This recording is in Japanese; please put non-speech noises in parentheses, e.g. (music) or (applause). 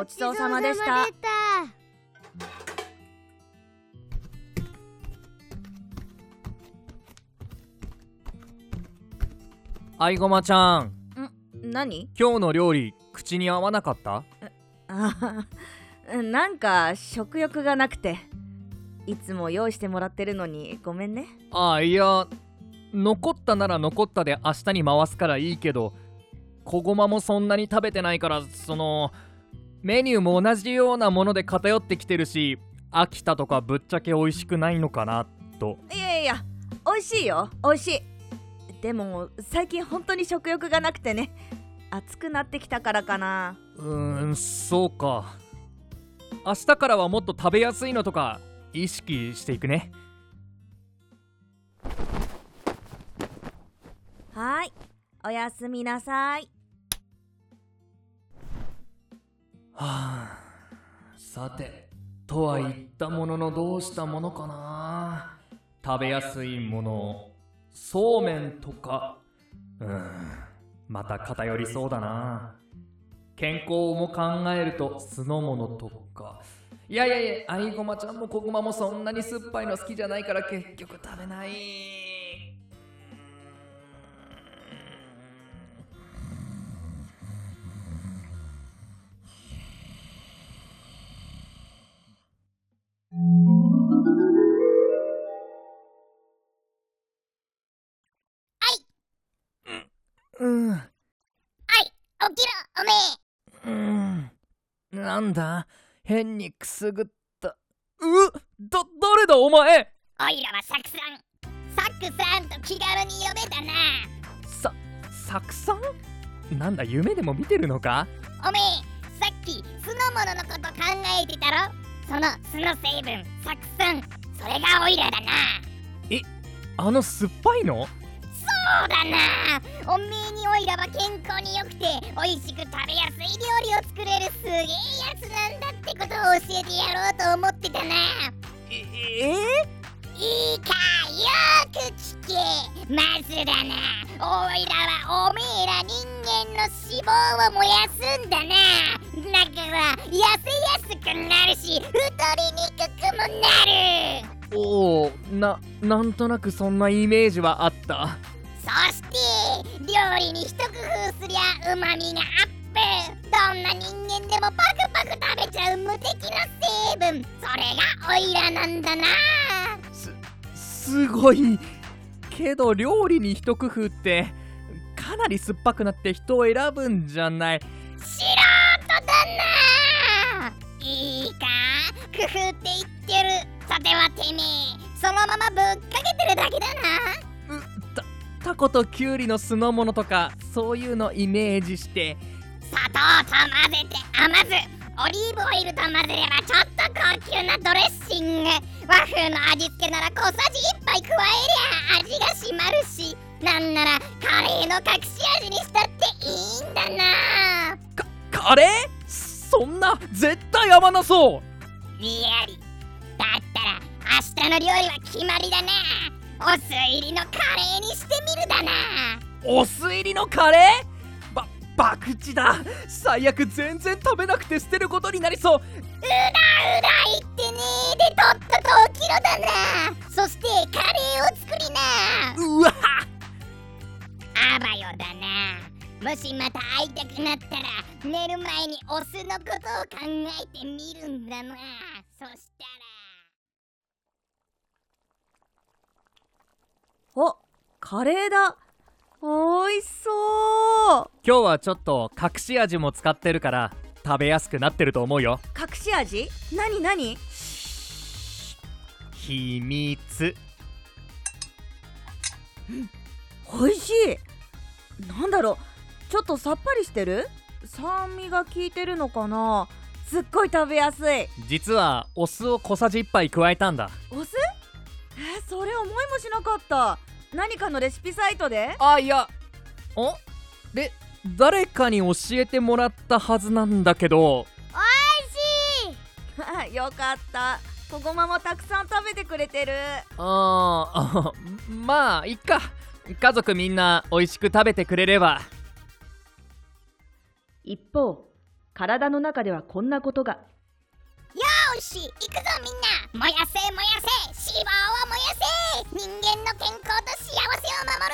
ごちそうさまでした。あいごまちゃん。何？今日の料理口に合わなかった？あーなんか食欲がなくて。いつも用意してもらってるのにごめんね。あいや残ったなら残ったで明日に回すからいいけど小ごまもそんなに食べてないからそのメニューも同じようなもので偏ってきてるし飽きたとかぶっちゃけ美味しくないのかなと。いやいや美味しいよ。美味しい。でも最近本当に食欲がなくてね。暑くなってきたからかな。うーんそうか。明日からはもっと食べやすいのとか意識していくね。はーい。おやすみなさいはあ。さてとは言ったもののどうしたものかな。食べやすいものそうめんとか。うんまた偏りそうだな。健康も考えると酢の物とか。いやいやいやアイゴマちゃんもコゴマもそんなに酸っぱいの好きじゃないから結局食べない。なんだ？変にくすぐった。うだ誰だ？お前！えおいらはサクさんサクさんと気軽に呼べたな。さサクさんなんだ夢でも見てるのか？おめえさっき酢の物のこと考えてたろ？その酢の成分酢酸。それがオイラだな。あの酸っぱいの？そうだな。おめえにオイラは健康に良くて美味しく食べやすい料理を作れるすげえやつなんだってことを教えてやろうと思ってたな。えいいかよく聞け。まずだな。オイラはおめえら人間の脂肪を燃やすんだな。だから痩せやすくなるし太りにくくもなる。おおななんとなくそんなイメージはあった。そして料理に一工夫すりゃうまみがアップ。どんな人間でもパクパク食べちゃう無敵の成分。それがオイラなんだなすごいけど料理に一工夫ってかなり酸っぱくなって人を選ぶんじゃない。素人だないいか？工夫って言ってる。さてはてめえ。そのままぶっかけてるだけだな。タコとキュウリの酢の物とかそういうのイメージして砂糖と混ぜて甘酢オリーブオイルと混ぜればちょっと高級なドレッシング。和風の味付けなら小さじ1杯加えりゃ味が締まるしなんならカレーの隠し味にしたっていいんだな。カレー？そんな絶対合わなそう。リアリだったら明日の料理は決まりだなお酢入りのカレーにしてみるだな。お酢入りのカレー？ば博打だ。最悪全然食べなくて捨てることになりそう。うだうだ言ってねでとっとと起きろだな。そしてカレーを作りな。うわあばよだな。もしまた会いたくなったら寝る前にお酢のことを考えてみるんだな。そしたらおカレーだ。おいしそう。今日はちょっと隠し味も使ってるから食べやすくなってると思うよ。隠し味？何何？秘密。おいしい。なんだろう。ちょっとさっぱりしてる？酸味が効いてるのかな？すっごい食べやすい。実はお酢を小さじ1杯加えたんだ。お酢？えそれ思いもしなかった。何かのレシピサイトで？あいや。お？で誰かに教えてもらったはずなんだけど。あ (laughs) よかった。こごまもたくさん食べてくれてる。あーあ (laughs) まあいっか。家族みんな美味しく食べてくれれば。一方体の中ではこんなことが。よし行くぞみんな。燃やせ燃やせ。脂肪を燃やせ。人間の健康と幸せを守る